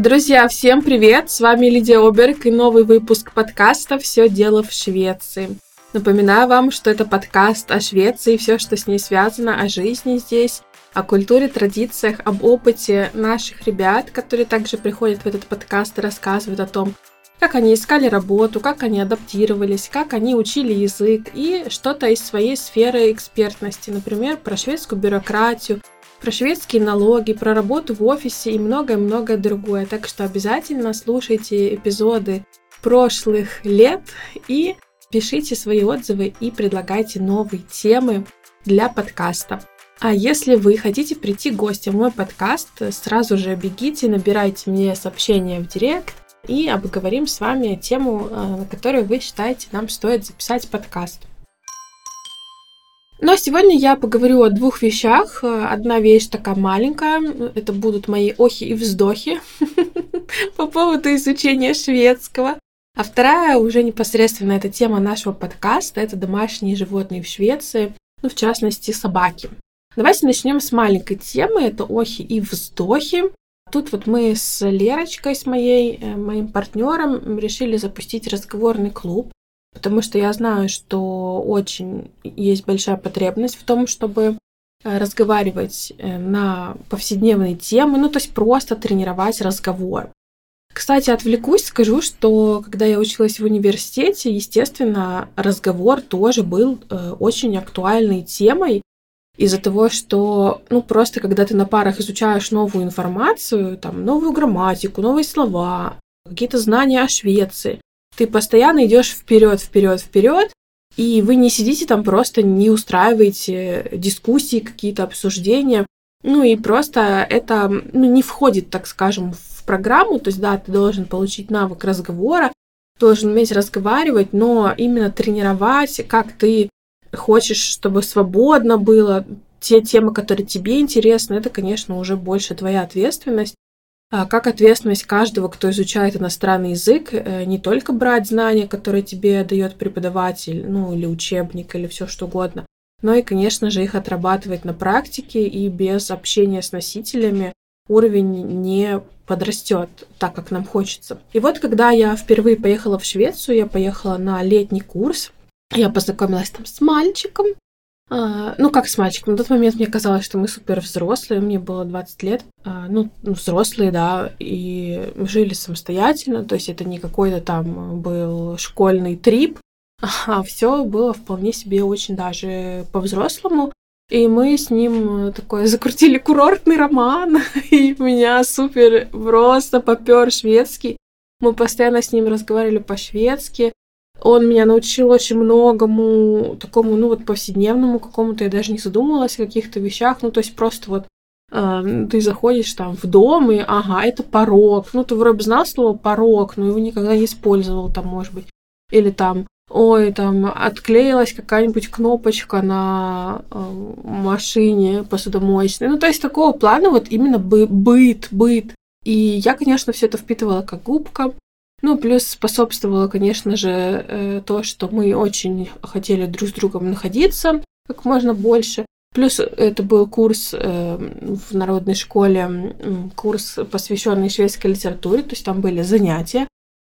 Друзья, всем привет! С вами Лидия Оберг и новый выпуск подкаста «Все дело в Швеции». Напоминаю вам, что это подкаст о Швеции, все, что с ней связано, о жизни здесь, о культуре, традициях, об опыте наших ребят, которые также приходят в этот подкаст и рассказывают о том, как они искали работу, как они адаптировались, как они учили язык и что-то из своей сферы экспертности, например, про шведскую бюрократию, про шведские налоги, про работу в офисе и многое-многое другое. Так что обязательно слушайте эпизоды прошлых лет и пишите свои отзывы и предлагайте новые темы для подкаста. А если вы хотите прийти гостем в мой подкаст, сразу же бегите, набирайте мне сообщение в директ и обговорим с вами тему, э, на которую вы считаете нам стоит записать подкаст. Но сегодня я поговорю о двух вещах. Одна вещь такая маленькая, это будут мои охи и вздохи по поводу изучения шведского. А вторая уже непосредственно эта тема нашего подкаста, это домашние животные в Швеции, ну, в частности, собаки. Давайте начнем с маленькой темы, это охи и вздохи. Тут вот мы с Лерочкой, с моей, э, моим партнером, решили запустить разговорный клуб потому что я знаю, что очень есть большая потребность в том, чтобы э, разговаривать э, на повседневные темы, ну, то есть просто тренировать разговор. Кстати, отвлекусь, скажу, что когда я училась в университете, естественно, разговор тоже был э, очень актуальной темой из-за того, что, ну, просто когда ты на парах изучаешь новую информацию, там, новую грамматику, новые слова, какие-то знания о Швеции, ты постоянно идешь вперед, вперед, вперед, и вы не сидите там просто, не устраиваете дискуссии, какие-то обсуждения. Ну и просто это ну, не входит, так скажем, в программу. То есть, да, ты должен получить навык разговора, должен уметь разговаривать, но именно тренировать, как ты хочешь, чтобы свободно было, те темы, которые тебе интересны, это, конечно, уже больше твоя ответственность. А как ответственность каждого, кто изучает иностранный язык, э, не только брать знания, которые тебе дает преподаватель, ну или учебник, или все что угодно, но и, конечно же, их отрабатывать на практике, и без общения с носителями уровень не подрастет так, как нам хочется. И вот, когда я впервые поехала в Швецию, я поехала на летний курс, я познакомилась там с мальчиком, а, ну, как с мальчиком. На тот момент мне казалось, что мы супер взрослые, мне было 20 лет. А, ну, ну, взрослые, да, и жили самостоятельно, то есть это не какой-то там был школьный трип, а все было вполне себе очень даже по-взрослому. И мы с ним такой закрутили курортный роман, и меня супер просто попер шведский. Мы постоянно с ним разговаривали по-шведски. Он меня научил очень многому, такому, ну вот повседневному какому-то, я даже не задумывалась о каких-то вещах, ну то есть просто вот э, ты заходишь там в дом, и ага, это порог, ну ты вроде знал слово порог, но его никогда не использовал там, может быть, или там ой, там отклеилась какая-нибудь кнопочка на э, машине посудомоечной. Ну, то есть такого плана вот именно бы, быт, быт. И я, конечно, все это впитывала как губка. Ну, плюс способствовало, конечно же, э, то, что мы очень хотели друг с другом находиться как можно больше. Плюс это был курс э, в народной школе, курс, посвященный шведской литературе, то есть там были занятия.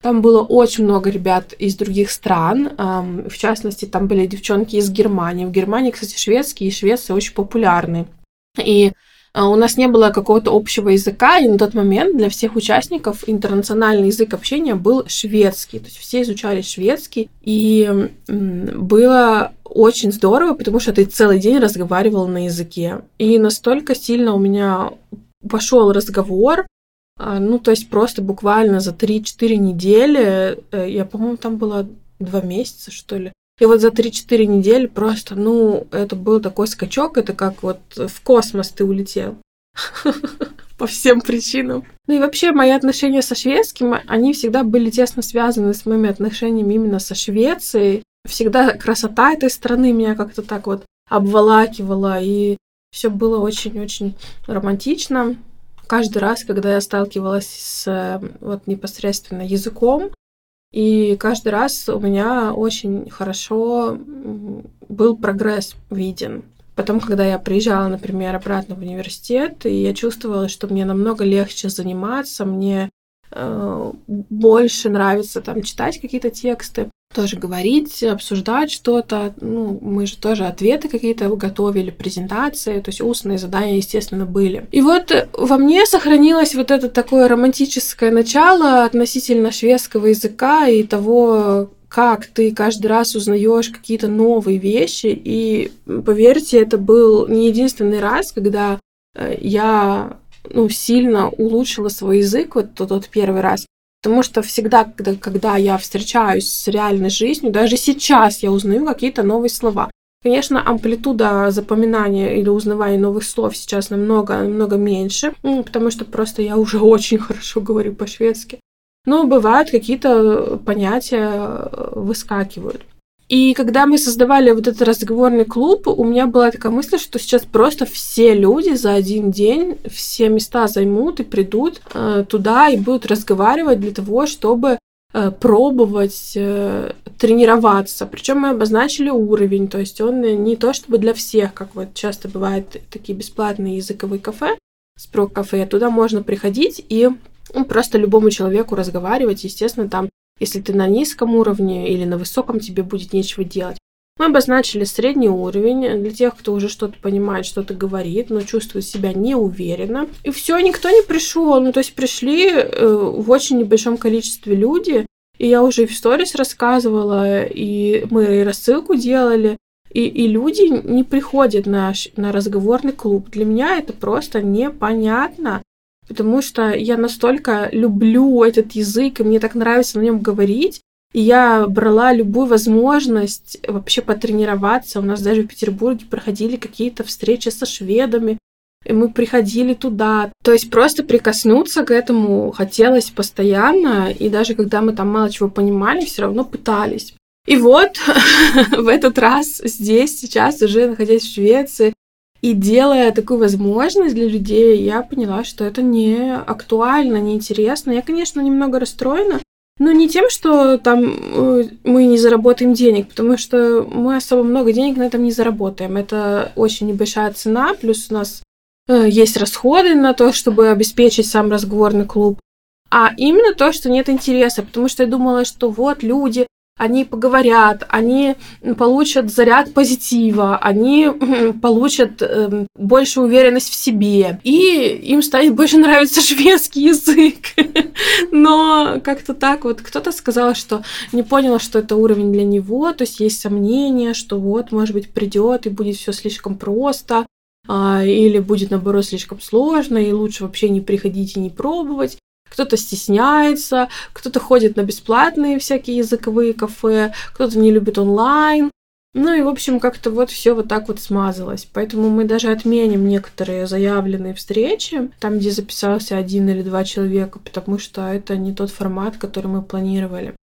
Там было очень много ребят из других стран, в частности, там были девчонки из Германии. В Германии, кстати, шведские и Швеция очень популярны. И у нас не было какого-то общего языка, и на тот момент для всех участников интернациональный язык общения был шведский. То есть все изучали шведский, и было очень здорово, потому что ты целый день разговаривал на языке. И настолько сильно у меня пошел разговор, а, ну, то есть просто буквально за 3-4 недели, э, я, по-моему, там было два месяца, что ли, и вот за 3-4 недели просто, ну, это был такой скачок, это как вот в космос ты улетел. По всем причинам. Ну и вообще мои отношения со шведским, они всегда были тесно связаны с моими отношениями именно со Швецией. Всегда красота этой страны меня как-то так вот обволакивала, и все было очень-очень романтично. Каждый раз, когда я сталкивалась с вот непосредственно языком, и каждый раз у меня очень хорошо был прогресс виден. Потом, когда я приезжала, например, обратно в университет, и я чувствовала, что мне намного легче заниматься, мне э, больше нравится там читать какие-то тексты, тоже говорить, обсуждать что-то. Ну, мы же тоже ответы какие-то готовили, презентации, то есть устные задания, естественно, были. И вот во мне сохранилось вот это такое романтическое начало относительно шведского языка и того, как ты каждый раз узнаешь какие-то новые вещи. И поверьте, это был не единственный раз, когда э, я ну, сильно улучшила свой язык, вот тот, тот первый раз. Потому что всегда, когда, когда я встречаюсь с реальной жизнью, даже сейчас я узнаю какие-то новые слова. Конечно, амплитуда запоминания или узнавания новых слов сейчас намного, намного меньше, потому что просто я уже очень хорошо говорю по-шведски. Но бывают какие-то понятия э, выскакивают. И когда мы создавали вот этот разговорный клуб, у меня была такая мысль, что сейчас просто все люди за один день все места займут и придут э, туда и будут разговаривать для того, чтобы э, пробовать э, тренироваться. Причем мы обозначили уровень, то есть он не то чтобы для всех, как вот часто бывают такие бесплатные языковые кафе, спрок кафе, туда можно приходить и ну, просто любому человеку разговаривать. Естественно, там, если ты на низком уровне или на высоком, тебе будет нечего делать. Мы обозначили средний уровень для тех, кто уже что-то понимает, что-то говорит, но чувствует себя неуверенно. И все, никто не пришел. Ну, то есть пришли э, в очень небольшом количестве люди. И я уже в сторис рассказывала, и мы и рассылку делали. И, и люди не приходят на, на разговорный клуб. Для меня это просто непонятно потому что я настолько люблю этот язык, и мне так нравится на нем говорить. И я брала любую возможность вообще потренироваться. У нас даже в Петербурге проходили какие-то встречи со шведами, и мы приходили туда. То есть просто прикоснуться к этому хотелось постоянно, и даже когда мы там мало чего понимали, все равно пытались. И вот в этот раз здесь, сейчас, уже находясь в Швеции, и делая такую возможность для людей, я поняла, что это не актуально, не интересно. Я, конечно, немного расстроена, но не тем, что там э, мы не заработаем денег, потому что мы особо много денег на этом не заработаем. Это очень небольшая цена, плюс у нас э, есть расходы на то, чтобы обеспечить сам разговорный клуб. А именно то, что нет интереса, потому что я думала, что вот люди они поговорят, они получат заряд позитива, они получат э, больше уверенность в себе, и им станет больше нравиться шведский язык. Но как-то так вот кто-то сказал, что не понял, что это уровень для него, то есть есть сомнения, что вот, может быть, придет и будет все слишком просто, а, или будет, наоборот, слишком сложно, и лучше вообще не приходить и не пробовать кто-то стесняется, кто-то ходит на бесплатные всякие языковые кафе, кто-то не любит онлайн. Ну и, в общем, как-то вот все вот так вот смазалось. Поэтому мы даже отменим некоторые заявленные встречи, там, где записался один или два человека, потому что это не тот формат, который мы планировали.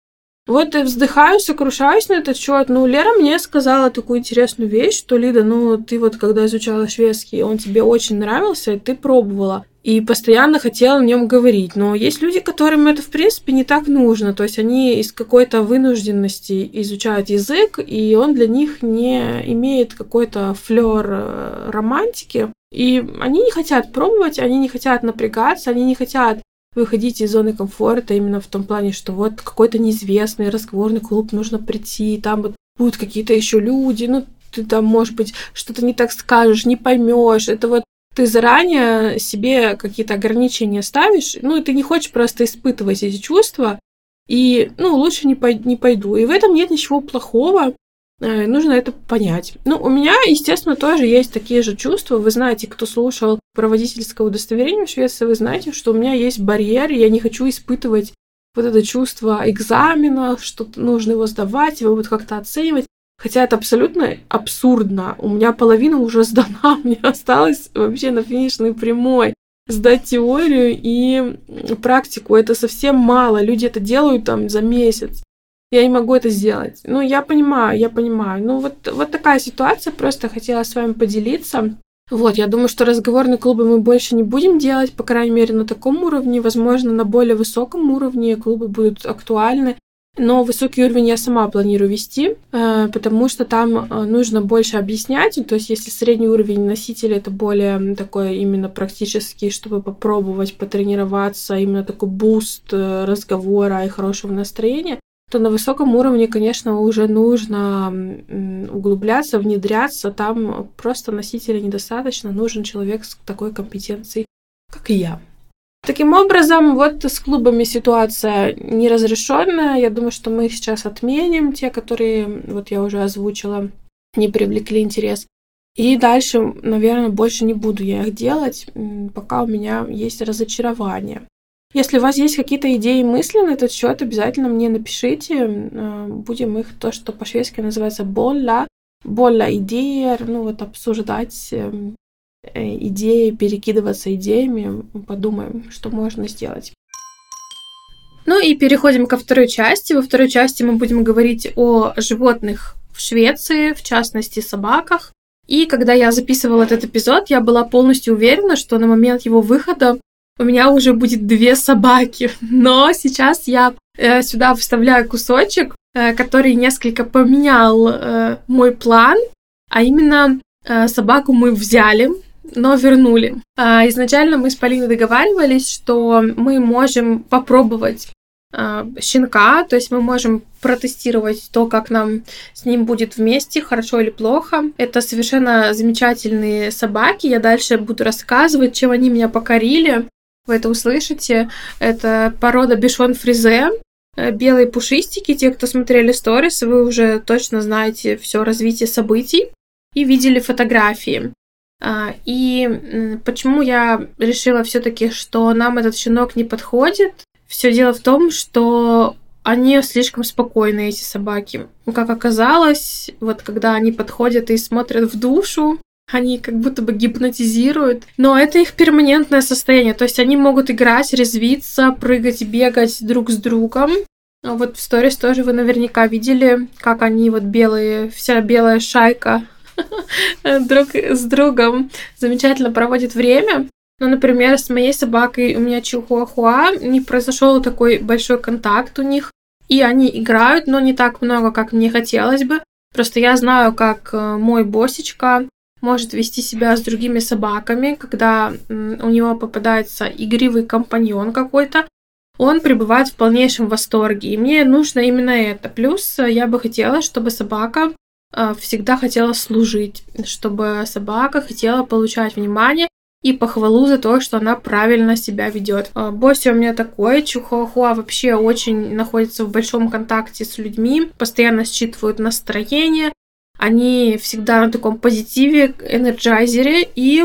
Вот я вздыхаю, сокрушаюсь на этот счет. Ну, Лера мне сказала такую интересную вещь, что, Лида, ну, ты вот когда изучала шведский, он тебе очень нравился, и ты пробовала и постоянно хотела о нем говорить. Но есть люди, которым это, в принципе, не так нужно. То есть они из какой-то вынужденности изучают язык, и он для них не имеет какой-то флер э, романтики. И они не хотят пробовать, они не хотят напрягаться, они не хотят выходить из зоны комфорта именно в том плане, что вот какой-то неизвестный разговорный клуб нужно прийти, там вот будут какие-то еще люди, ну ты там, может быть, что-то не так скажешь, не поймешь. Это вот ты заранее себе какие-то ограничения ставишь, ну, и ты не хочешь просто испытывать эти чувства, и, ну, лучше не, пой- не пойду. И в этом нет ничего плохого, нужно это понять. Ну, у меня, естественно, тоже есть такие же чувства. Вы знаете, кто слушал про водительское удостоверение в Швеции, вы знаете, что у меня есть барьер, я не хочу испытывать вот это чувство экзамена, что нужно его сдавать, его вот как-то оценивать. Хотя это абсолютно абсурдно. У меня половина уже сдана, мне осталось вообще на финишной прямой сдать теорию и практику. Это совсем мало. Люди это делают там за месяц. Я не могу это сделать. Ну, я понимаю, я понимаю. Ну, вот, вот такая ситуация. Просто хотела с вами поделиться. Вот, я думаю, что разговорные клубы мы больше не будем делать, по крайней мере, на таком уровне. Возможно, на более высоком уровне клубы будут актуальны. но высокий уровень я сама планирую вести, э, потому что там э, нужно больше объяснять. То есть, если средний уровень носителя это более такой именно практический, чтобы попробовать потренироваться, именно такой буст э, разговора и хорошего настроения, то на высоком уровне, конечно, уже нужно углубляться, внедряться. Там просто носителя недостаточно, нужен человек с такой компетенцией, как и я. Таким образом, вот с клубами ситуация неразрешенная. Я думаю, что мы их сейчас отменим, те, которые, вот я уже озвучила, не привлекли интерес. И дальше, наверное, больше не буду я их делать, пока у меня есть разочарование. Если у вас есть какие-то идеи и мысли на этот счет, обязательно мне напишите. Э, будем их то, что по-шведски называется болла, болла идея, ну вот обсуждать эм, Э, идеи, перекидываться идеями, подумаем, что можно сделать. Ну и переходим ко второй части. Во второй части мы будем говорить о животных в Швеции, в частности собаках. И когда я записывала этот эпизод, я была полностью уверена, что на момент его выхода у меня уже будет две собаки. Но сейчас я э, сюда вставляю кусочек, э, который несколько поменял э, мой план. А именно э, собаку мы взяли но вернули. А, изначально мы с Полиной договаривались, что мы можем попробовать а, щенка, то есть мы можем протестировать то, как нам с ним будет вместе, хорошо или плохо. Это совершенно замечательные собаки. Я дальше буду рассказывать, чем они меня покорили. Вы это услышите. Это порода Бишон Фризе. Э, белые пушистики. Те, кто смотрели сторис, вы уже точно знаете все развитие событий и видели фотографии. А, и почему я решила все-таки, что нам этот щенок не подходит? Все дело в том, что они слишком спокойные, эти собаки. Как оказалось, вот когда они подходят и смотрят в душу, они как будто бы гипнотизируют. Но это их перманентное состояние. То есть они могут играть, резвиться, прыгать, бегать друг с другом. А вот в сторис тоже вы наверняка видели, как они вот белые, вся белая шайка друг с другом замечательно проводит время. Ну, например, с моей собакой у меня чихуахуа не произошел такой большой контакт у них, и они играют, но не так много, как мне хотелось бы. Просто я знаю, как э, мой босечка может вести себя с другими собаками, когда у него попадается игривый компаньон какой-то, он пребывает в полнейшем восторге. И мне нужно именно это. Плюс э, я бы хотела, чтобы собака а, всегда хотела служить, чтобы собака хотела получать внимание и похвалу за то, что она правильно себя ведет. А, Боси у меня такой, Чухуахуа вообще очень находится в большом контакте с людьми, постоянно считывают настроение, они всегда на таком позитиве, энерджайзере и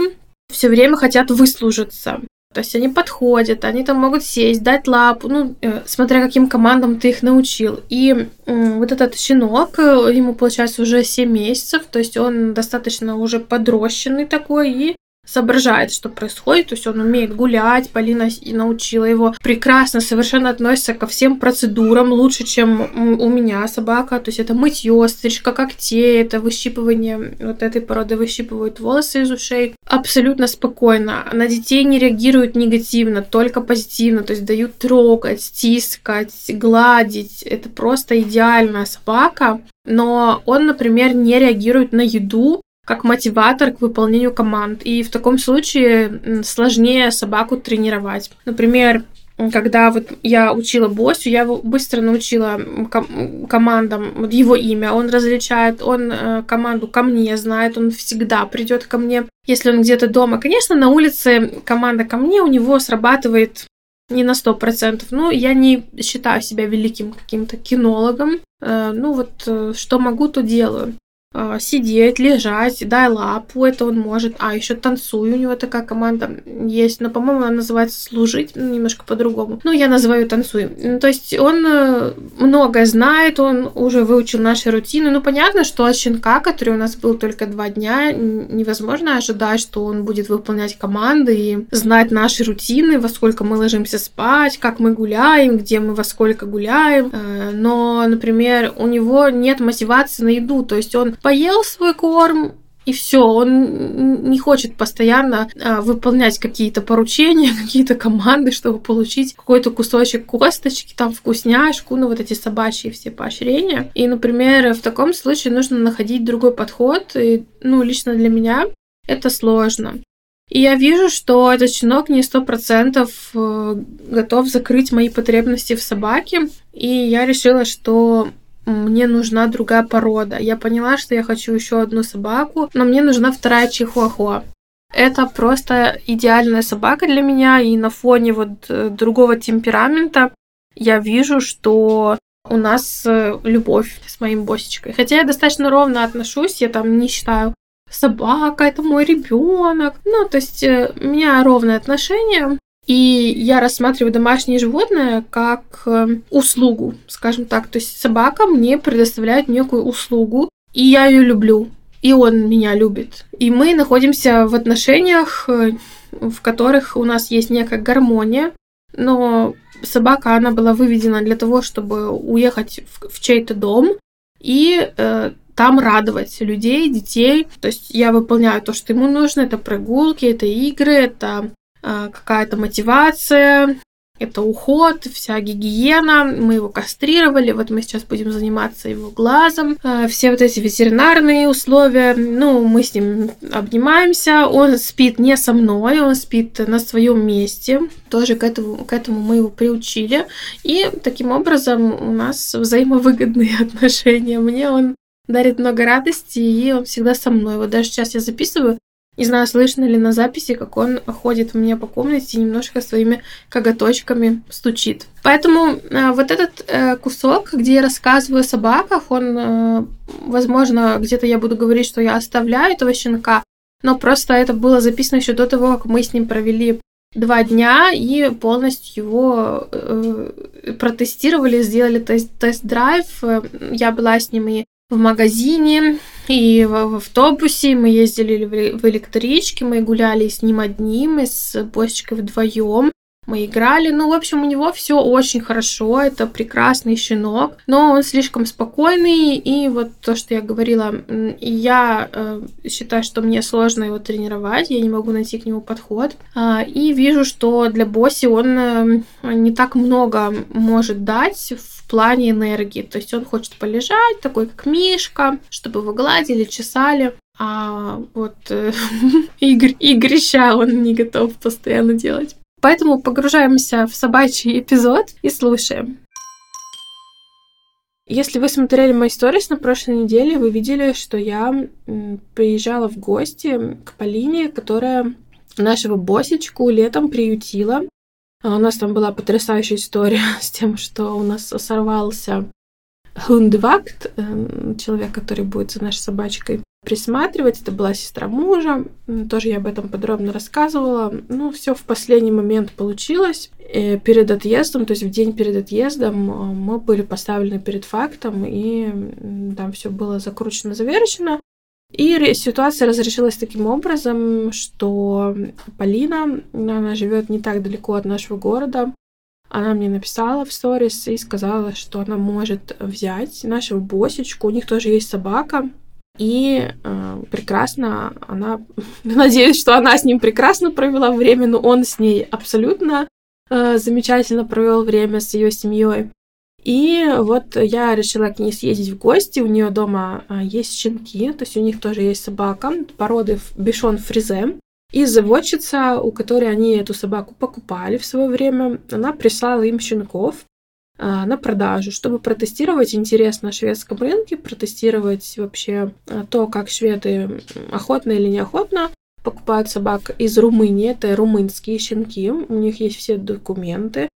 все время хотят выслужиться. То есть они подходят, они там могут сесть, дать лапу, ну, э, смотря каким командам ты их научил. И вот этот щенок, э, ему, получается, уже 7 месяцев, то есть он достаточно уже подрощенный такой, и соображает, что происходит, то есть он умеет гулять, Полина научила его прекрасно, совершенно относится ко всем процедурам лучше, чем у меня собака, то есть это мытье, стрижка когтей, это выщипывание вот этой породы выщипывают волосы из ушей, абсолютно спокойно, на детей не реагируют негативно, только позитивно, то есть дают трогать, стискать, гладить, это просто идеальная собака, но он, например, не реагирует на еду, как мотиватор к выполнению команд. И в таком случае сложнее собаку тренировать. Например, когда вот я учила Босю, я его быстро научила ком- командам вот его имя, он различает, он э, команду ко мне знает, он всегда придет ко мне, если он где-то дома. Конечно, на улице команда ко мне у него срабатывает не на сто процентов. Ну, я не считаю себя великим каким-то кинологом. Э, ну, вот э, что могу, то делаю. А, сидеть, лежать, дай лапу, это он может. А, еще танцуй, у него такая команда есть, но, по-моему, она называется служить, ну, немножко по-другому. Ну, я называю танцуй. То есть он э, многое знает, он уже выучил наши рутины. Ну, понятно, что от щенка, который у нас был только два дня, невозможно ожидать, что он будет выполнять команды и знать наши рутины, во сколько мы ложимся спать, как мы гуляем, где мы во сколько гуляем. Э, но, например, у него нет мотивации на еду, то есть он поел свой корм, и все, он не хочет постоянно а, выполнять какие-то поручения, какие-то команды, чтобы получить какой-то кусочек косточки, там вкусняшку, ну вот эти собачьи все поощрения. И, например, в таком случае нужно находить другой подход, и, ну, лично для меня это сложно. И я вижу, что этот щенок не сто процентов э, готов закрыть мои потребности в собаке. И я решила, что мне нужна другая порода. Я поняла, что я хочу еще одну собаку, но мне нужна вторая чихуахуа. Это просто идеальная собака для меня, и на фоне вот э, другого темперамента я вижу, что у нас э, любовь с моим босичкой. Хотя я достаточно ровно отношусь, я там не считаю собака, это мой ребенок. Ну, то есть э, у меня ровное отношение. И я рассматриваю домашнее животное как э, услугу, скажем так. То есть собака мне предоставляет некую услугу, и я ее люблю, и он меня любит. И мы находимся в отношениях, э, в которых у нас есть некая гармония, но собака, она была выведена для того, чтобы уехать в, в чей-то дом и э, там радовать людей, детей. То есть я выполняю то, что ему нужно. Это прогулки, это игры, это какая-то мотивация, это уход, вся гигиена. Мы его кастрировали, вот мы сейчас будем заниматься его глазом. А, все вот эти ветеринарные условия, ну, мы с ним обнимаемся. Он спит не со мной, он спит на своем месте. Тоже к этому, к этому мы его приучили. И таким образом у нас взаимовыгодные отношения. Мне он дарит много радости, и он всегда со мной. Вот даже сейчас я записываю, не знаю, слышно ли на записи, как он ходит у меня по комнате и немножко своими коготочками стучит. Поэтому э, вот этот э, кусок, где я рассказываю о собаках, он, э, возможно, где-то я буду говорить, что я оставляю этого щенка, но просто это было записано еще до того, как мы с ним провели два дня и полностью его э, протестировали, сделали тест- тест-драйв. Я была с ним и в магазине, и в, автобусе, мы ездили в электричке, мы гуляли с ним одним, и с Босичкой вдвоем. Мы играли, ну, в общем, у него все очень хорошо, это прекрасный щенок, но он слишком спокойный, и вот то, что я говорила, я э, считаю, что мне сложно его тренировать, я не могу найти к нему подход, э, и вижу, что для Боси он э, не так много может дать плане энергии. То есть он хочет полежать, такой как Мишка, чтобы его гладили, чесали. А вот э, игр, игрища он не готов постоянно делать. Поэтому погружаемся в собачий эпизод и слушаем. Если вы смотрели мои сторис на прошлой неделе, вы видели, что я приезжала в гости к Полине, которая нашего босечку летом приютила у нас там была потрясающая история с тем, что у нас сорвался хундевакт, эм, человек, который будет за нашей собачкой присматривать. Это была сестра мужа. Тоже я об этом подробно рассказывала. Ну, все в последний момент получилось. И перед отъездом, то есть в день перед отъездом, э, мы были поставлены перед фактом, и там все было закручено, завершено. И ситуация разрешилась таким образом, что Полина, она живет не так далеко от нашего города, она мне написала в сторис и сказала, что она может взять нашего босечку, у них тоже есть собака, и э, прекрасно она, надеюсь, что она с ним прекрасно провела время, но он с ней абсолютно э, замечательно провел время с ее семьей. И вот я решила к ней съездить в гости. У нее дома а, есть щенки, то есть у них тоже есть собака породы бишон фризе. И заводчица, у которой они эту собаку покупали в свое время, она прислала им щенков а, на продажу, чтобы протестировать интерес на шведском рынке, протестировать вообще а, то, как шведы охотно или неохотно покупают собак из Румынии. Это румынские щенки, у них есть все документы.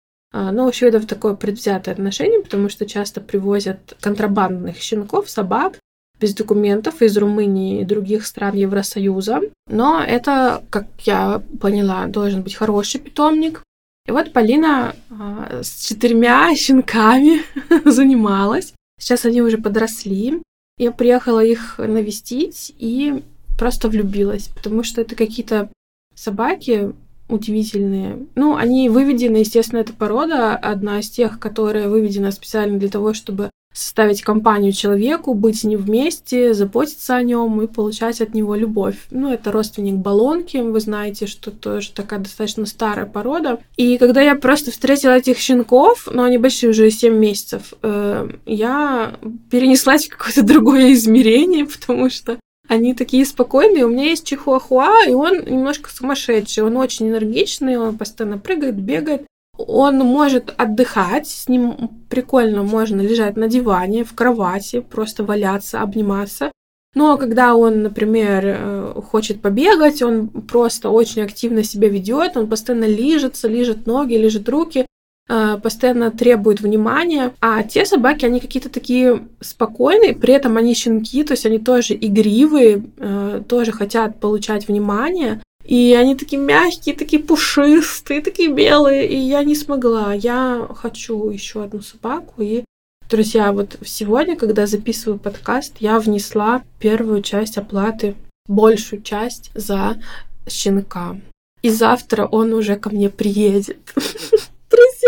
Но у шведов такое предвзятое отношение, потому что часто привозят контрабандных щенков, собак без документов из Румынии и других стран Евросоюза. Но это, как я поняла, должен быть хороший питомник. И вот Полина а, с четырьмя щенками занималась. Сейчас они уже подросли. Я приехала их навестить и просто влюбилась, потому что это какие-то собаки удивительные. Ну, они выведены, естественно, эта порода одна из тех, которая выведена специально для того, чтобы составить компанию человеку, быть с ним вместе, заботиться о нем и получать от него любовь. Ну, это родственник баллонки, вы знаете, что тоже такая достаточно старая порода. И когда я просто встретила этих щенков, но ну, они большие уже 7 месяцев, э, я перенеслась в какое-то другое измерение, потому что они такие спокойные. У меня есть чихуахуа, и он немножко сумасшедший. Он очень энергичный, он постоянно прыгает, бегает. Он может отдыхать, с ним прикольно можно лежать на диване, в кровати, просто валяться, обниматься. Но когда он, например, э, хочет побегать, он просто очень активно себя ведет, он постоянно лижется, лижет ноги, лижет руки, постоянно требует внимания. А те собаки, они какие-то такие спокойные, при этом они щенки, то есть они тоже игривые, э, тоже хотят получать внимание. И они такие мягкие, такие пушистые, такие белые. И я не смогла. Я хочу еще одну собаку. И, друзья, вот сегодня, когда записываю подкаст, я внесла первую часть оплаты, большую часть за щенка. И завтра он уже ко мне приедет.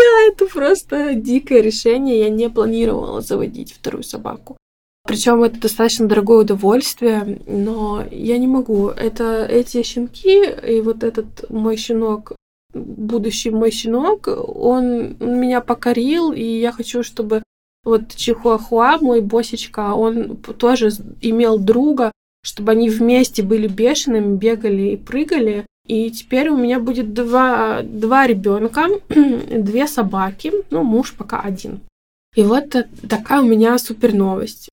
Это просто дикое решение. Я не планировала заводить вторую собаку. Причем это достаточно дорогое удовольствие, но я не могу. Это эти щенки и вот этот мой щенок, будущий мой щенок, он меня покорил, и я хочу, чтобы вот Чихуахуа, мой босечка, он тоже имел друга, чтобы они вместе были бешеными, бегали и прыгали. И теперь у меня будет два, два ребенка, две собаки, ну, муж пока один. И вот такая у меня супер новость.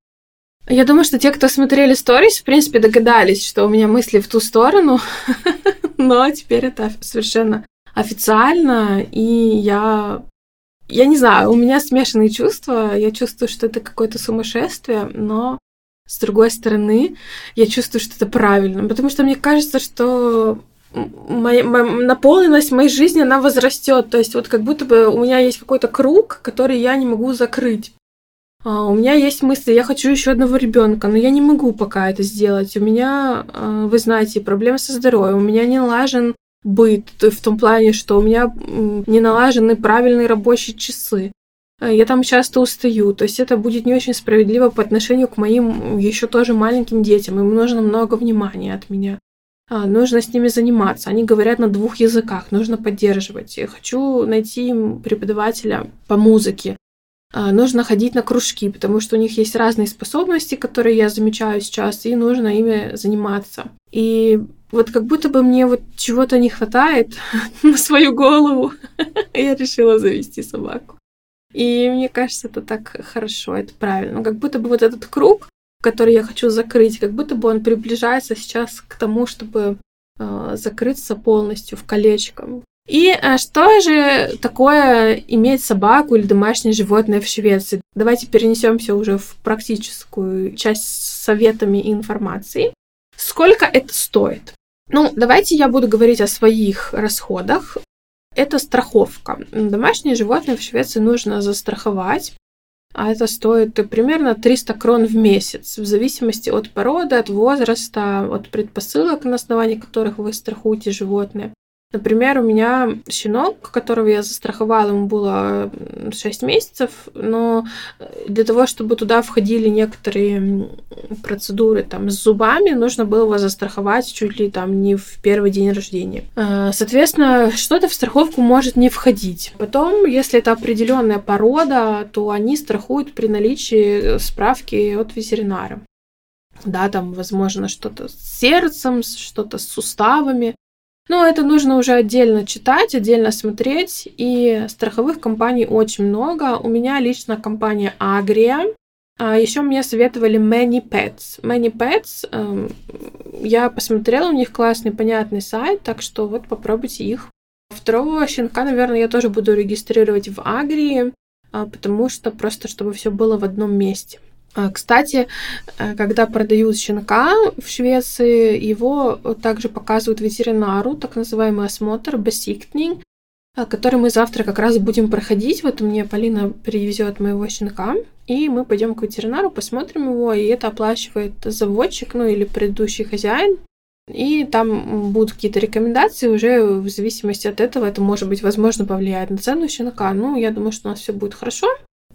Я думаю, что те, кто смотрели сторис, в принципе, догадались, что у меня мысли в ту сторону, но теперь это совершенно официально, и я... Я не знаю, у меня смешанные чувства, я чувствую, что это какое-то сумасшествие, но с другой стороны, я чувствую, что это правильно, потому что мне кажется, что моя, наполненность моей жизни, она возрастет. То есть вот как будто бы у меня есть какой-то круг, который я не могу закрыть. А, у меня есть мысли, я хочу еще одного ребенка, но я не могу пока это сделать. У меня, а, вы знаете, проблемы со здоровьем, у меня не налажен быт, в том плане, что у меня не налажены правильные рабочие часы. А, я там часто устаю, то есть это будет не очень справедливо по отношению к моим еще тоже маленьким детям. Им нужно много внимания от меня. Нужно с ними заниматься. Они говорят на двух языках, нужно поддерживать. Я хочу найти им преподавателя по музыке, а, нужно ходить на кружки, потому что у них есть разные способности, которые я замечаю сейчас, и нужно ими заниматься. И вот как будто бы мне вот чего-то не хватает на свою голову, я решила завести собаку. И мне кажется, это так хорошо, это правильно. Как будто бы вот этот круг, который я хочу закрыть, как будто бы он приближается сейчас к тому, чтобы э, закрыться полностью в колечко. И а, что же такое иметь собаку или домашнее животное в Швеции? Давайте перенесемся уже в практическую часть с советами и информацией. Сколько это стоит? Ну, давайте я буду говорить о своих расходах. Это страховка. Домашнее животное в Швеции нужно застраховать. А это стоит примерно 300 крон в месяц, в зависимости от породы, от возраста, от предпосылок, на основании которых вы страхуете животное. Например, у меня щенок, которого я застраховала, ему было 6 месяцев, но для того, чтобы туда входили некоторые процедуры там, с зубами, нужно было его застраховать чуть ли там не в первый день рождения. А, соответственно, что-то в страховку может не входить. Потом, если это определенная порода, то они страхуют при наличии справки от ветеринара. Да, там, возможно, что-то с сердцем, что-то с суставами. Но это нужно уже отдельно читать, отдельно смотреть, и страховых компаний очень много. У меня лично компания Agria, а еще мне советовали Many Pets. Many Pets, э, я посмотрела, у них классный, понятный сайт, так что вот попробуйте их. Второго щенка, наверное, я тоже буду регистрировать в Агрии, потому что просто, чтобы все было в одном месте. А, кстати, э, когда продают щенка в Швеции, его также показывают ветеринару, так называемый осмотр, бесиктнинг, э, который мы завтра как раз будем проходить. Вот мне Полина привезет моего щенка, и мы пойдем к ветеринару, посмотрим его, и это оплачивает заводчик, ну или предыдущий хозяин. И там будут какие-то рекомендации, уже в зависимости от этого это, может быть, возможно, повлияет на цену щенка. Ну, я думаю, что у нас все будет хорошо.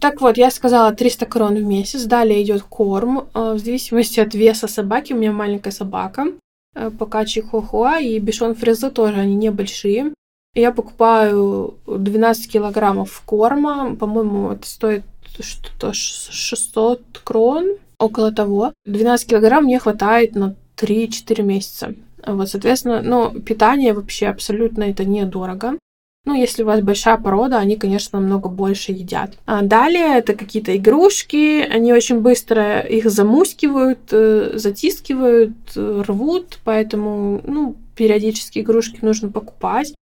Так вот, я сказала 300 крон в месяц. Далее идет корм. Э, в зависимости от веса собаки, у меня маленькая собака, э, пока чихуахуа и бешон фрезы тоже, они небольшие. Я покупаю 12 килограммов корма. По-моему, это стоит что-то 600 крон, около того. 12 килограмм мне хватает на 3-4 месяца. Вот, соответственно, ну, питание вообще абсолютно это недорого. Ну, если у вас большая порода, они, конечно, намного больше едят. А далее это какие-то игрушки, они очень быстро их замускивают, э, затискивают, э, рвут, поэтому, ну, периодически игрушки нужно покупать.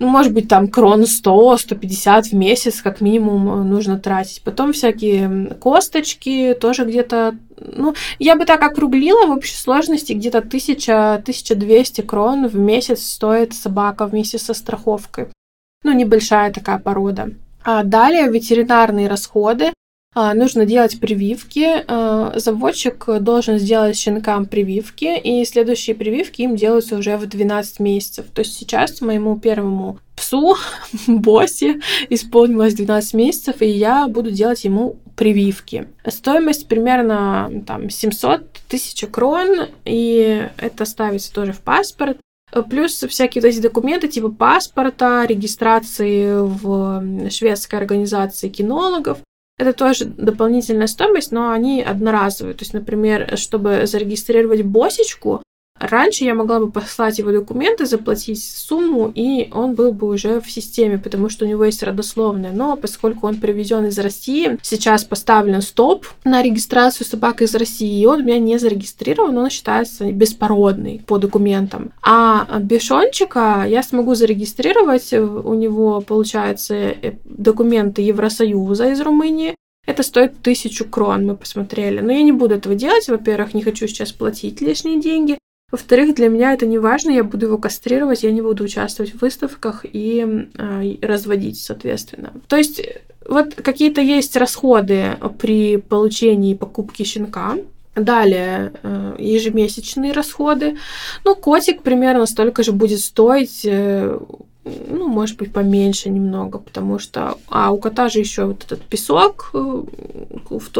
Ну, может быть, там крон 100, 150 в месяц как минимум э, нужно тратить. Потом всякие косточки тоже где-то... Ну, я бы так округлила в общей сложности где-то 1000-1200 крон в месяц стоит собака вместе со страховкой. Ну, небольшая такая порода. А далее ветеринарные расходы. А, нужно делать прививки. А, заводчик должен сделать щенкам прививки, и следующие прививки им делаются уже в 12 месяцев. То есть сейчас моему первому псу, боссе, исполнилось 12 месяцев, и я буду делать ему прививки. Стоимость примерно там 700 тысяч крон, и это ставится тоже в паспорт. Плюс всякие вот эти документы типа паспорта, регистрации в шведской организации кинологов. Это тоже дополнительная стоимость, но они одноразовые. То есть, например, чтобы зарегистрировать босечку, Раньше я могла бы послать его документы, заплатить сумму, и он был бы уже в системе, потому что у него есть родословная. Но поскольку он привезен из России, сейчас поставлен стоп на регистрацию собак из России, и он у меня не зарегистрирован, он считается беспородный по документам. А Бешончика я смогу зарегистрировать, у него, получается, э, документы Евросоюза из Румынии, это стоит тысячу крон, мы посмотрели. Но я не буду этого делать. Во-первых, не хочу сейчас платить лишние деньги. Во-вторых, для меня это не важно, я буду его кастрировать, я не буду участвовать в выставках и э, разводить, соответственно. То есть вот какие-то есть расходы при получении и покупке щенка, Далее э, ежемесячные расходы. Ну, котик примерно столько же будет стоить э, ну, может быть, поменьше немного, потому что... А у кота же еще вот этот песок э,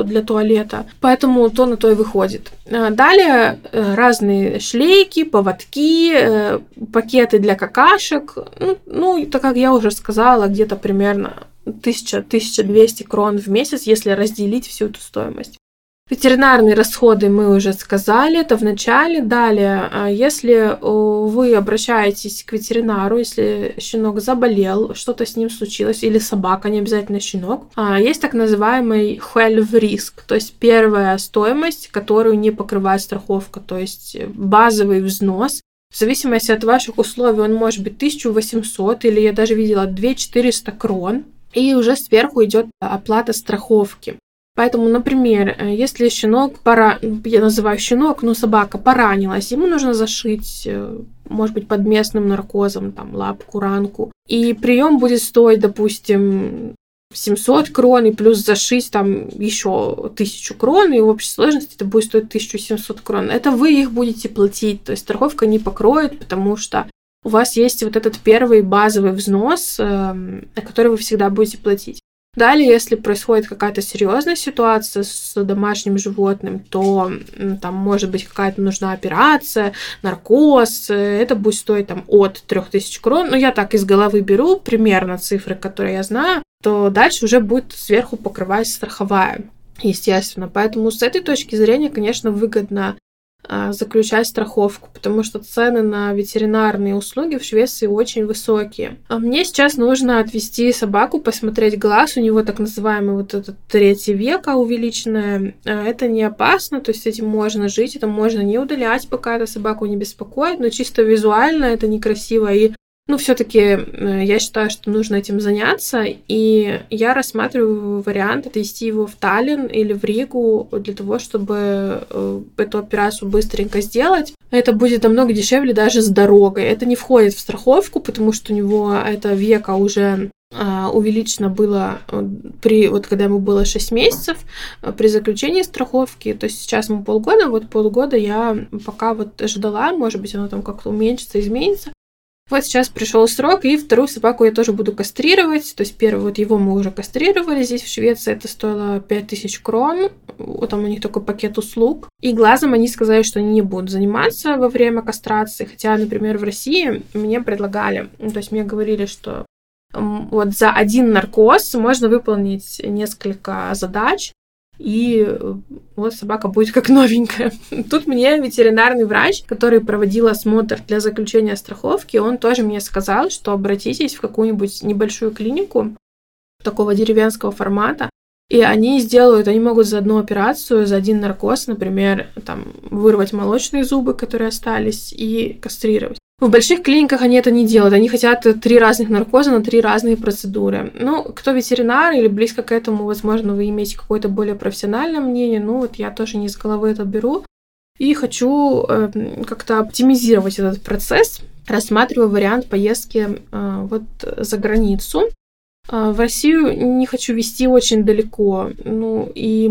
для туалета, поэтому то на то и выходит. А далее э, разные шлейки, поводки, э, пакеты для какашек. Ну, ну так как я уже сказала, где-то примерно 1000-1200 крон в месяц, если разделить всю эту стоимость. Ветеринарные расходы мы уже сказали, это в начале. Далее, а, если вы обращаетесь к ветеринару, если щенок заболел, что-то с ним случилось, или собака, не обязательно щенок, а, есть так называемый health risk, то есть первая стоимость, которую не покрывает страховка, то есть базовый взнос. В зависимости от ваших условий он может быть 1800 или я даже видела 2400 крон. И уже сверху идет оплата страховки. Поэтому, например, э, если щенок, пора, я называю щенок, но собака поранилась, ему нужно зашить, э, может быть, под местным наркозом, там, лапку, ранку. И прием будет стоить, допустим, 700 крон, и плюс зашить там еще 1000 крон, и в общей сложности это будет стоить 1700 крон. Это вы их будете платить, то есть страховка не покроет, потому что у вас есть вот этот первый базовый взнос, эм, который вы всегда будете платить. Далее, если происходит какая-то серьезная ситуация с домашним животным, то там может быть какая-то нужна операция, наркоз, это будет стоить там от 3000 крон. Ну, я так из головы беру примерно цифры, которые я знаю, то дальше уже будет сверху покрывать страховая естественно. Поэтому с этой точки зрения, конечно, выгодно заключать страховку, потому что цены на ветеринарные услуги в Швеции очень высокие. А мне сейчас нужно отвести собаку, посмотреть глаз, у него так называемый вот этот третий века увеличенное. А, это не опасно, то есть этим можно жить, это можно не удалять, пока эта собаку не беспокоит, но чисто визуально это некрасиво и ну, все-таки э, я считаю, что нужно этим заняться, и я рассматриваю вариант отвезти его в Таллин или в Ригу для того, чтобы э, эту операцию быстренько сделать. Это будет намного дешевле даже с дорогой. Это не входит в страховку, потому что у него это века уже а, увеличено было э, при, вот когда ему было 6 месяцев, при заключении страховки, то есть сейчас ему полгода, вот полгода я пока вот ждала, может быть, оно там как-то уменьшится, изменится, Вот сейчас пришел срок, и вторую собаку я тоже буду кастрировать. То есть первый вот его мы уже кастрировали здесь в Швеции. Это стоило 5000 крон. Вот там у них такой пакет услуг. И глазом они сказали, что они не будут заниматься во время кастрации. Хотя, например, в России мне предлагали, то есть мне говорили, что вот за один наркоз можно выполнить несколько задач, и э, вот собака будет как новенькая. Тут мне ветеринарный врач, который проводил осмотр для заключения страховки, он тоже мне сказал, что обратитесь в какую-нибудь небольшую клинику такого деревенского формата, и они сделают, они могут за одну операцию, за один наркоз, например, там, вырвать молочные зубы, которые остались, и кастрировать. В больших клиниках они это не делают. Они хотят три разных наркоза на три разные процедуры. Ну, кто ветеринар или близко к этому, возможно, вы имеете какое-то более профессиональное мнение. Ну, вот я тоже не с головы это беру. И хочу э, как-то оптимизировать этот процесс, рассматриваю вариант поездки э, вот за границу. Э, в Россию не хочу вести очень далеко. Ну, и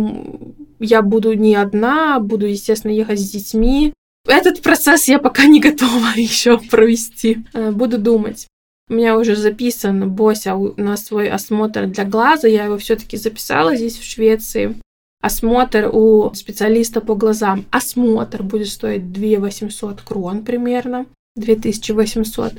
я буду не одна, буду, естественно, ехать с детьми. Этот процесс я пока не готова еще провести. Э, буду думать. У меня уже записан Бося на свой осмотр для глаза. Я его все-таки записала здесь, в Швеции. Осмотр у специалиста по глазам. Осмотр будет стоить 2 800 крон примерно. 2800.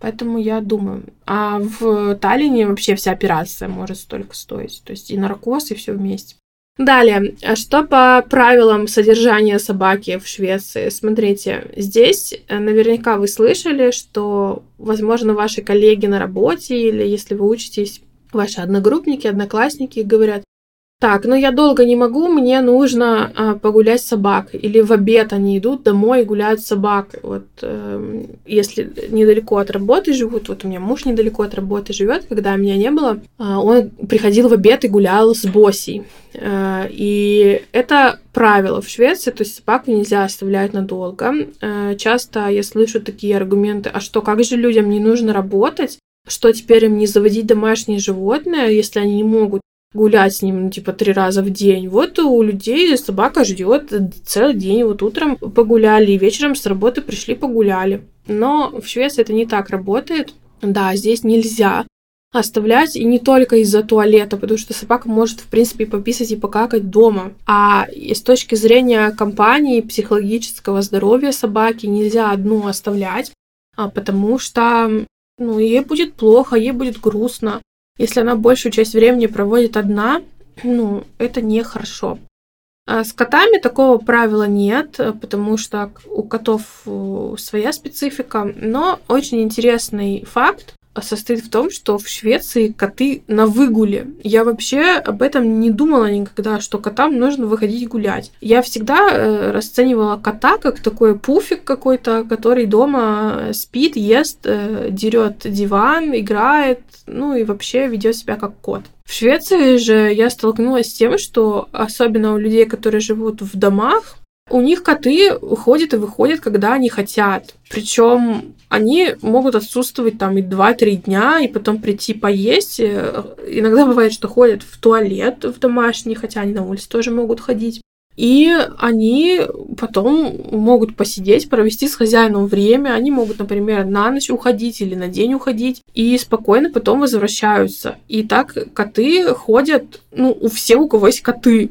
Поэтому я думаю. А в Таллине вообще вся операция может столько стоить. То есть и наркоз, и все вместе. Далее, что по правилам содержания собаки в Швеции? Смотрите, здесь э, наверняка вы слышали, что, возможно, ваши коллеги на работе или если вы учитесь, ваши одногруппники, одноклассники говорят, так, ну я долго не могу, мне нужно а, погулять с собакой. Или в обед они идут домой и гуляют с собакой. Вот э, если недалеко от работы живут, вот у меня муж недалеко от работы живет, когда меня не было, э, он приходил в обед и гулял с Босей. Э, и это правило в Швеции, то есть собаку нельзя оставлять надолго. Э, часто я слышу такие аргументы, а что, как же людям не нужно работать? Что теперь им не заводить домашнее животное, если они не могут гулять с ним, ну, типа, три раза в день. Вот у людей собака ждет целый день. Вот утром погуляли, и вечером с работы пришли, погуляли. Но в Швеции это не так работает. Да, здесь нельзя оставлять, и не только из-за туалета, потому что собака может, в принципе, пописать и покакать дома. А с точки зрения компании, психологического здоровья собаки нельзя одну оставлять, а потому что ну, ей будет плохо, ей будет грустно. Если она большую часть времени проводит одна, ну, это нехорошо. А с котами такого правила нет, потому что у котов э, своя специфика, но очень интересный факт состоит в том, что в Швеции коты на выгуле. Я вообще об этом не думала никогда, что котам нужно выходить гулять. Я всегда э, расценивала кота как такой пуфик какой-то, который дома спит, ест, э, дерет диван, играет, ну и вообще ведет себя как кот. В Швеции же я столкнулась с тем, что особенно у людей, которые живут в домах, у них коты ходят и выходят, когда они хотят. Причем они могут отсутствовать там и 2-3 дня, и потом прийти поесть. Э, иногда бывает, что ходят в туалет в домашний, хотя они на улице тоже могут ходить. И они потом могут посидеть, провести с хозяином время. Они могут, например, на ночь уходить или на день уходить. И спокойно потом возвращаются. И так коты ходят, ну, у всех, у кого есть коты.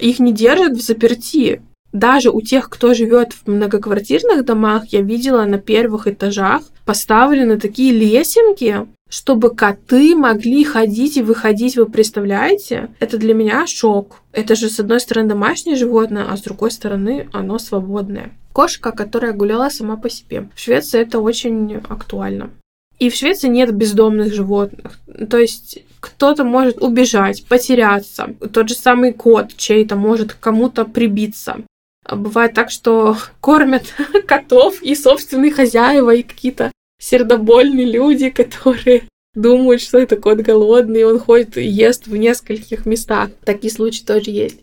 Их не держат в заперти даже у тех, кто живет в многоквартирных домах, я видела на первых этажах поставлены такие лесенки, чтобы коты могли ходить и выходить, вы представляете? Это для меня шок. Это же, с одной стороны, домашнее животное, а с другой стороны, оно свободное. Кошка, которая гуляла сама по себе. В Швеции это очень актуально. И в Швеции нет бездомных животных. То есть кто-то может убежать, потеряться. Тот же самый кот чей-то может кому-то прибиться. А бывает так, что кормят котов и собственные хозяева, и какие-то сердобольные люди, которые думают, что это кот голодный, и он ходит и ест в нескольких местах. Такие случаи тоже есть.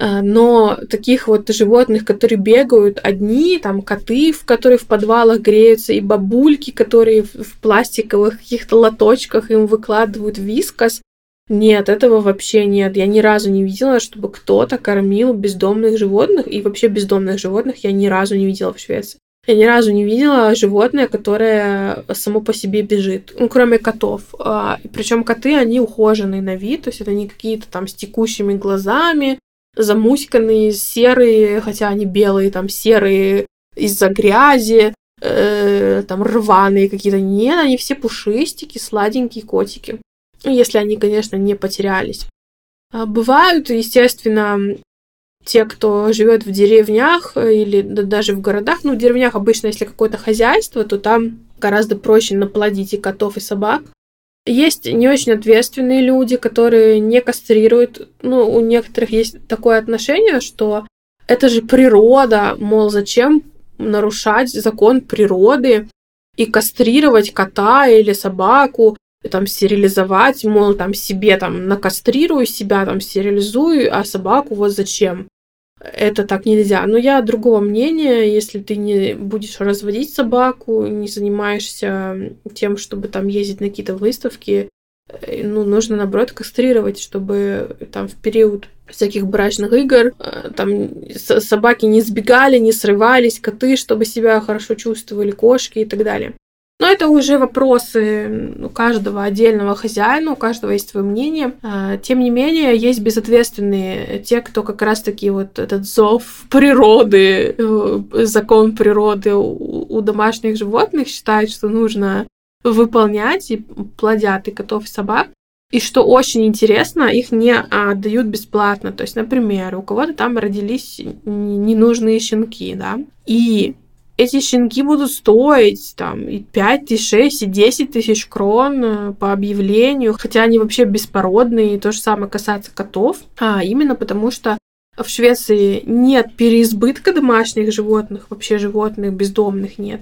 А, но таких вот животных, которые бегают одни, там коты, в которые в подвалах греются, и бабульки, которые в пластиковых каких-то лоточках им выкладывают вискос, нет, этого вообще нет. Я ни разу не видела, чтобы кто-то кормил бездомных животных, и вообще бездомных животных я ни разу не видела в Швеции. Я ни разу не видела животное, которое само по себе бежит, ну, кроме котов. А, Причем коты, они ухоженные на вид, то есть это не какие-то там с текущими глазами, замуськанные, серые, хотя они белые, там серые из-за грязи, э, там рваные какие-то. Нет, они все пушистики, сладенькие котики. Ну, если они, конечно, не потерялись. А бывают, естественно, те, кто живет в деревнях э, или даже в городах, ну, в деревнях обычно, если какое-то хозяйство, то там гораздо проще наплодить и котов, и собак. Есть не очень ответственные люди, которые не кастрируют. Ну, у некоторых есть такое отношение, что это же природа, мол, зачем нарушать закон природы и кастрировать кота или собаку, там стерилизовать, мол, там себе там накастрирую себя, там стерилизую, а собаку вот зачем? это так нельзя. Но я другого мнения, если ты не будешь разводить собаку, не занимаешься тем, чтобы там ездить на какие-то выставки, э, ну, нужно, наоборот, кастрировать, чтобы там в период всяких брачных игр э, там собаки не сбегали, не срывались, коты, чтобы себя хорошо чувствовали, кошки и так далее. Но это уже вопросы у каждого отдельного хозяина, у каждого есть свое мнение. А, тем не менее, есть безответственные, те, кто как раз-таки вот этот зов природы, э, закон природы у домашних животных считают, что нужно выполнять и плодят и котов, и собак. И что очень интересно, их не отдают бесплатно. То есть, например, у кого-то там родились ненужные щенки, да, и эти щенки будут стоить там и 5, и 6, и 10 тысяч крон э, по объявлению, хотя они вообще беспородные, и то же самое касается котов, а именно потому что в Швеции нет переизбытка домашних животных, вообще животных бездомных нет.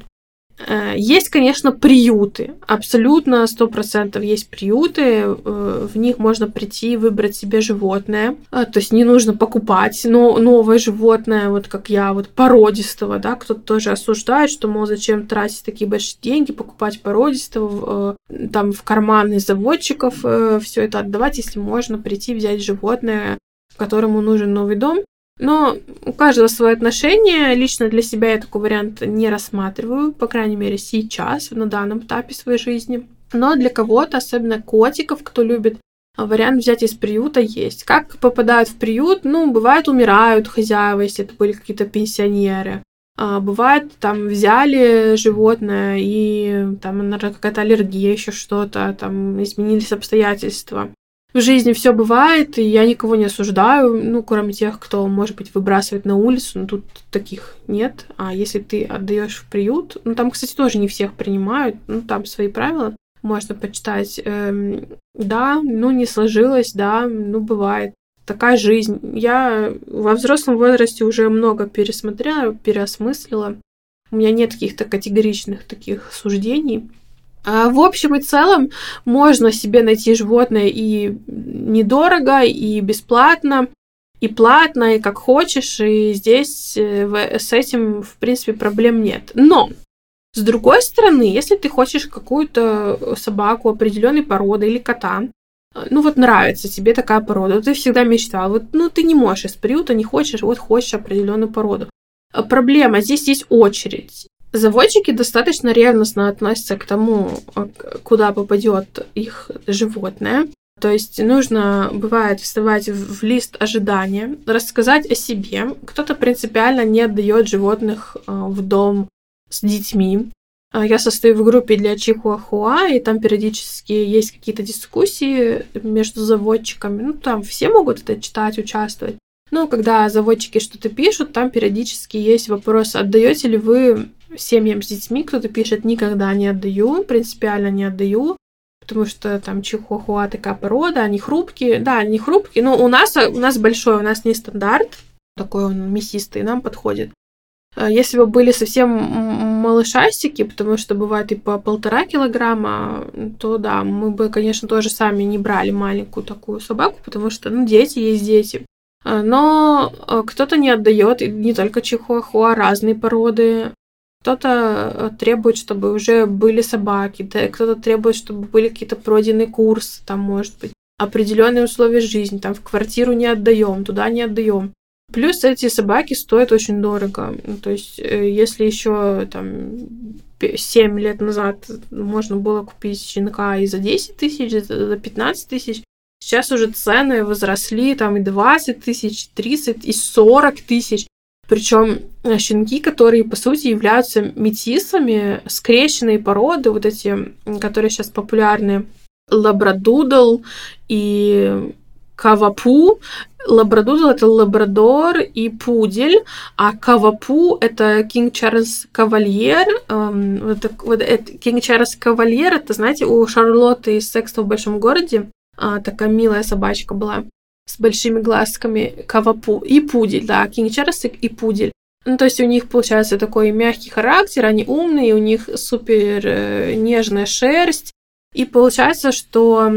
Э, есть, конечно, приюты. Абсолютно сто процентов есть приюты. Э, в них можно прийти и выбрать себе животное. Э, то есть не нужно покупать но новое животное, вот как я, вот породистого, да, кто-то тоже осуждает, что, мол, зачем тратить такие большие деньги, покупать породистого, там в карманы заводчиков все это отдавать, если можно прийти взять животное, которому нужен новый дом. Но у каждого свое отношение. Лично для себя я такой вариант не рассматриваю, по крайней мере, сейчас, на данном этапе своей жизни. Но для кого-то, особенно котиков, кто любит, вариант взять из приюта есть. Как попадают в приют? Ну, бывает, умирают хозяева, если это были какие-то пенсионеры. А бывает, там взяли животное, и там, наверное, какая-то аллергия, еще что-то, там изменились обстоятельства в жизни все бывает, и я никого не осуждаю, ну, кроме тех, кто, может быть, выбрасывает на улицу, но тут таких нет. А если ты отдаешь в приют, ну, там, кстати, тоже не всех принимают, ну, там свои правила, можно почитать. Эм, да, ну, не сложилось, да, ну, бывает. Такая жизнь. Я во взрослом возрасте уже много пересмотрела, переосмыслила. У меня нет каких-то категоричных таких суждений. А в общем и целом можно себе найти животное и недорого, и бесплатно, и платно, и как хочешь, и здесь э, с этим, в принципе, проблем нет. Но с другой стороны, если ты хочешь какую-то собаку определенной породы или кота, э, ну вот нравится тебе такая порода, ты всегда мечтал, вот ну ты не можешь из приюта, не хочешь, вот хочешь определенную породу. Э, проблема, здесь есть очередь. Заводчики достаточно ревностно относятся к тому, а, куда попадет их животное. То есть нужно, бывает, вставать в лист ожидания, рассказать о себе. Кто-то принципиально не отдает животных а, в дом с детьми. А, я состою в группе для Чихуахуа, и там периодически есть какие-то дискуссии между заводчиками. Ну, там все могут это читать, участвовать. Но когда заводчики что-то пишут, там периодически есть вопрос, отдаете ли вы семьям с детьми кто-то пишет «никогда не отдаю», принципиально не отдаю, потому что там чихуахуа такая порода, они хрупкие. Да, они хрупкие, но у нас, у нас большой, у нас не стандарт, такой он мясистый, нам подходит. А если бы были совсем малышастики, потому что бывает и по полтора килограмма, то да, мы бы, конечно, тоже сами не брали маленькую такую собаку, потому что, ну, дети есть дети. А, но а, кто-то не отдает, и не только чихуахуа, разные породы. Кто-то э, требует, чтобы уже были собаки, да, кто-то требует, чтобы были какие-то пройденные курсы, там, может быть, определенные условия жизни, там, в квартиру не отдаем, туда не отдаем. Плюс эти собаки стоят очень дорого. Ну, то есть, э, если еще там 7 лет назад можно было купить щенка и за 10 тысяч, за 15 тысяч, сейчас уже цены возросли там и 20 тысяч, 30 и 40 тысяч. Причем э, щенки, которые, по сути, являются метисами, скрещенные породы, вот эти, которые сейчас популярны, лабрадудл и кавапу. Лабрадудл — это лабрадор и пудель, а кавапу — это Кинг Чарльз Кавальер. Это, Кинг Чарльз Кавальер — это, знаете, у Шарлотты из «Секса в большом городе» а, такая милая собачка была с большими глазками кавапу и пудель, да, Кинг Чарльз и пудель. Ну, то есть у них, получается, такой мягкий характер, они умные, у них супер э, нежная шерсть. И получается, что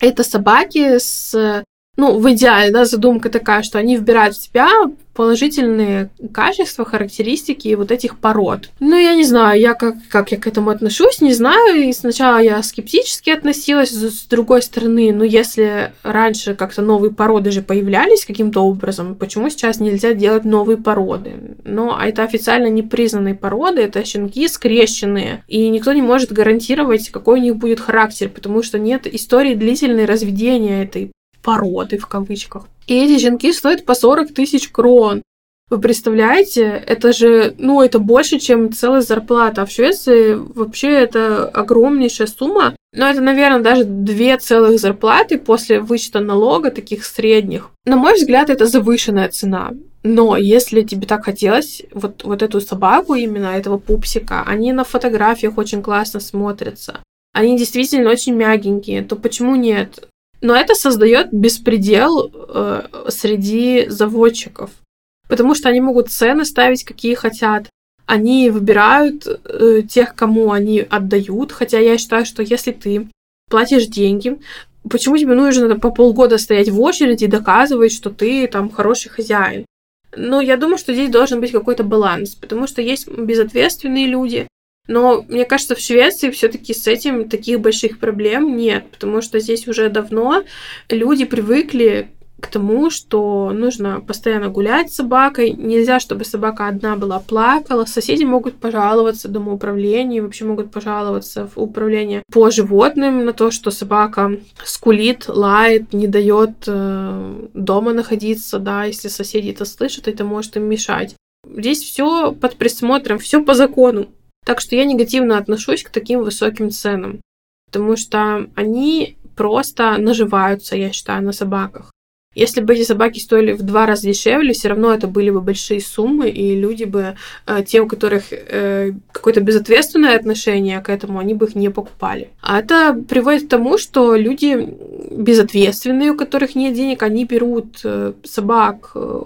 это собаки с ну, в идеале, да, задумка такая, что они вбирают в себя положительные качества, характеристики вот этих пород. Ну, я не знаю, я как, как я к этому отношусь, не знаю. И сначала я скептически относилась, с другой стороны, ну, если раньше как-то новые породы же появлялись каким-то образом, почему сейчас нельзя делать новые породы? Но а это официально непризнанные породы, это щенки скрещенные, и никто не может гарантировать, какой у них будет характер, потому что нет истории длительной разведения этой породы в кавычках. И эти щенки стоят по 40 тысяч крон. Вы представляете, это же, ну, это больше, чем целая зарплата. А в Швеции вообще это огромнейшая сумма. Но это, наверное, даже две целых зарплаты после вычета налога, таких средних. На мой взгляд, это завышенная цена. Но если тебе так хотелось, вот, вот эту собаку именно, этого пупсика, они на фотографиях очень классно смотрятся. Они действительно очень мягенькие, то почему нет? Но это создает беспредел э, среди заводчиков, потому что они могут цены ставить, какие хотят. Они выбирают э, тех, кому они отдают. Хотя я считаю, что если ты платишь деньги, почему тебе нужно по полгода стоять в очереди и доказывать, что ты там хороший хозяин? Но я думаю, что здесь должен быть какой-то баланс, потому что есть безответственные люди, но мне кажется, в Швеции все-таки с этим таких больших проблем нет, потому что здесь уже давно люди привыкли к тому, что нужно постоянно гулять с собакой. Нельзя, чтобы собака одна была плакала. Соседи могут пожаловаться домоуправлению, вообще могут пожаловаться в управление по животным на то, что собака скулит, лает, не дает э, дома находиться, да, если соседи это слышат, это может им мешать. Здесь все под присмотром, все по закону. Так что я негативно отношусь к таким высоким ценам, потому что они просто наживаются, я считаю, на собаках. Если бы эти собаки стоили в два раза дешевле, все равно это были бы большие суммы, и люди бы, э, те, у которых э, какое-то безответственное отношение к этому, они бы их не покупали. А это приводит к тому, что люди безответственные, у которых нет денег, они берут э, собак э,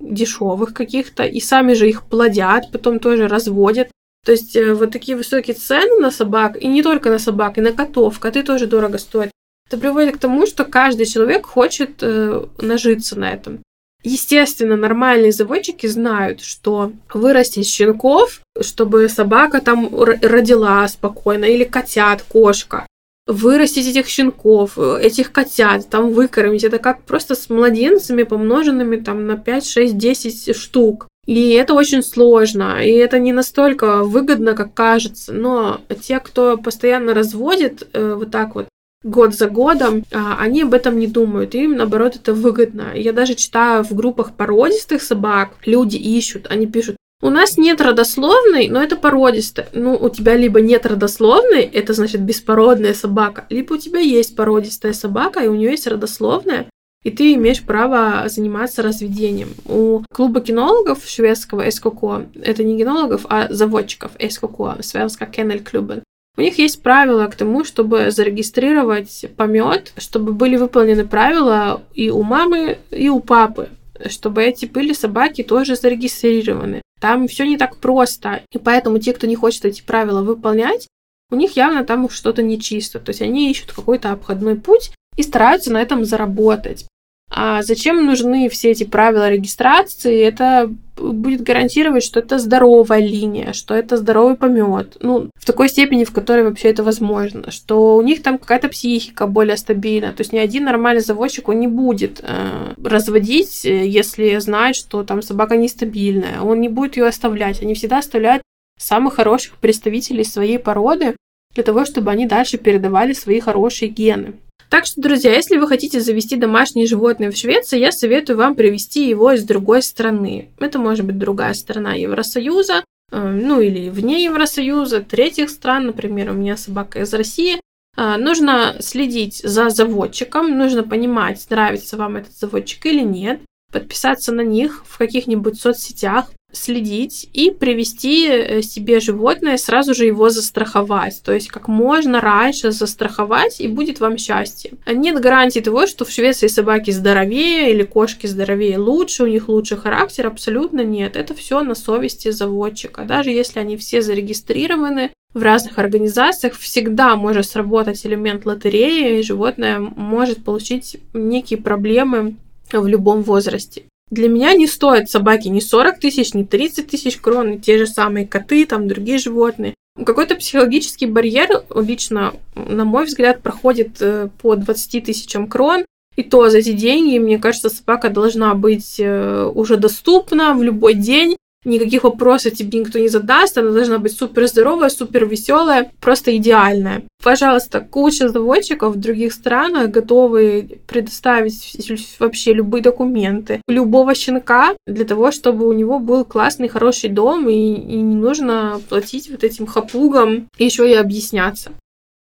дешевых каких-то и сами же их плодят, потом тоже разводят. То есть э, вот такие высокие цены на собак, и не только на собак, и на котов. Коты тоже дорого стоят. Это приводит к тому, что каждый человек хочет э, нажиться на этом. Естественно, нормальные заводчики знают, что вырастить щенков, чтобы собака там родила спокойно, или котят, кошка, вырастить этих щенков, этих котят, там выкормить, это как просто с младенцами, помноженными там на 5, 6, 10 штук. И это очень сложно, и это не настолько выгодно, как кажется. Но те, кто постоянно разводит э, вот так вот год за годом, э, они об этом не думают, им наоборот это выгодно. Я даже читаю в группах породистых собак, люди ищут, они пишут, у нас нет родословной, но это породистая. Ну, у тебя либо нет родословной, это значит беспородная собака, либо у тебя есть породистая собака, и у нее есть родословная, и ты имеешь право заниматься разведением. У клуба кинологов шведского СККО, это не кинологов, а заводчиков СККО, Кеннель Клубен, у них есть правила к тому, чтобы зарегистрировать помет, чтобы были выполнены правила и у мамы, и у папы, чтобы эти были собаки тоже зарегистрированы. Там все не так просто, и поэтому те, кто не хочет эти правила выполнять, у них явно там что-то нечисто. То есть они ищут какой-то обходной путь и стараются на этом заработать. А зачем нужны все эти правила регистрации? Это будет гарантировать, что это здоровая линия, что это здоровый помет. Ну, в такой степени, в которой вообще это возможно. Что у них там какая-то психика более стабильна. То есть ни один нормальный заводчик, он не будет э, разводить, э, если знает, что там собака нестабильная. Он не будет ее оставлять. Они всегда оставляют самых хороших представителей своей породы для того, чтобы они дальше передавали свои хорошие гены. Так что, друзья, если вы хотите завести домашнее животное в Швеции, я советую вам привести его из другой страны. Это может быть другая страна Евросоюза, э, ну или вне Евросоюза, третьих стран, например, у меня собака из России. Э, нужно следить за заводчиком, нужно понимать, нравится вам этот заводчик или нет, подписаться на них в каких-нибудь соцсетях, следить и привести э, себе животное, сразу же его застраховать. То есть как можно раньше застраховать, и будет вам счастье. Нет гарантии того, что в Швеции собаки здоровее или кошки здоровее лучше, у них лучше характер, абсолютно нет. Это все на совести заводчика. Даже если они все зарегистрированы, в разных организациях всегда может сработать элемент лотереи, и животное может получить некие проблемы в любом возрасте. Для меня не стоят собаки ни 40 тысяч, ни 30 тысяч крон, и те же самые коты, там другие животные. Какой-то психологический барьер лично, на мой взгляд, проходит э, по 20 тысячам крон. И то за эти деньги, мне кажется, собака должна быть э, уже доступна в любой день никаких вопросов тебе никто не задаст, она должна быть супер здоровая, супер веселая, просто идеальная. Пожалуйста, куча заводчиков в других странах готовы предоставить вообще любые документы любого щенка для того, чтобы у него был классный, хороший дом, и, и не нужно платить вот этим хапугам еще и объясняться.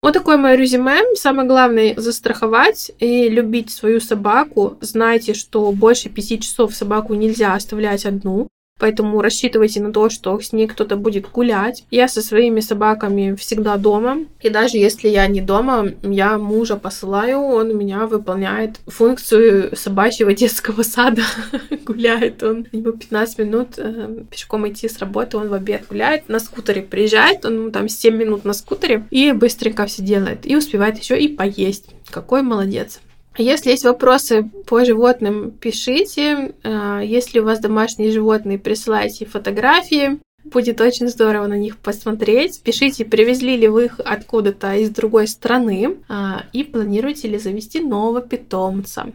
Вот такое мое резюме. Самое главное застраховать и любить свою собаку. Знайте, что больше пяти часов собаку нельзя оставлять одну. Поэтому рассчитывайте на то, что с ней кто-то будет гулять. Я со своими собаками всегда дома. И даже если я не дома, я мужа посылаю, он у меня выполняет функцию собачьего детского сада. гуляет он либо 15 минут э, пешком идти с работы, он в обед гуляет, на скутере приезжает, он там 7 минут на скутере и быстренько все делает. И успевает еще и поесть. Какой молодец. Если есть вопросы по животным, пишите. А, если у вас домашние животные, присылайте фотографии. Будет очень здорово на них посмотреть. Пишите, привезли ли вы их откуда-то из другой страны а, и планируете ли завести нового питомца.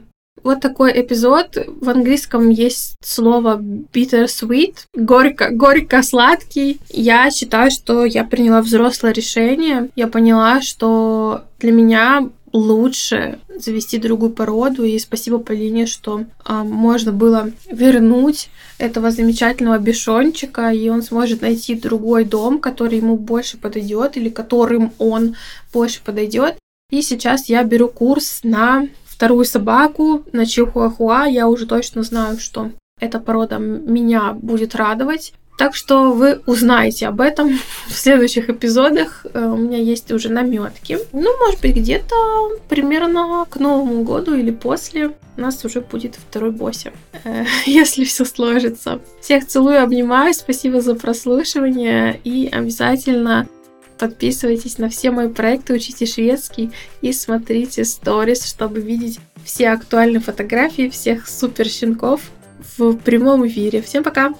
Вот такой эпизод. В английском есть слово bittersweet, горько, горько-сладкий. Я считаю, что я приняла взрослое решение. Я поняла, что для меня лучше завести другую породу. И спасибо Полине, что а, можно было вернуть этого замечательного бешончика, и он сможет найти другой дом, который ему больше подойдет или которым он больше подойдет. И сейчас я беру курс на вторую собаку, на чихуахуа. Я уже точно знаю, что эта порода меня будет радовать. Так что вы узнаете об этом в следующих эпизодах. Э, у меня есть уже наметки. Ну, может быть, где-то примерно к Новому году или после у нас уже будет второй боссе, э, если все сложится. Всех целую, обнимаю, спасибо за прослушивание и обязательно подписывайтесь на все мои проекты, учите шведский и смотрите сторис, чтобы видеть все актуальные фотографии всех супер щенков в прямом эфире. Всем пока!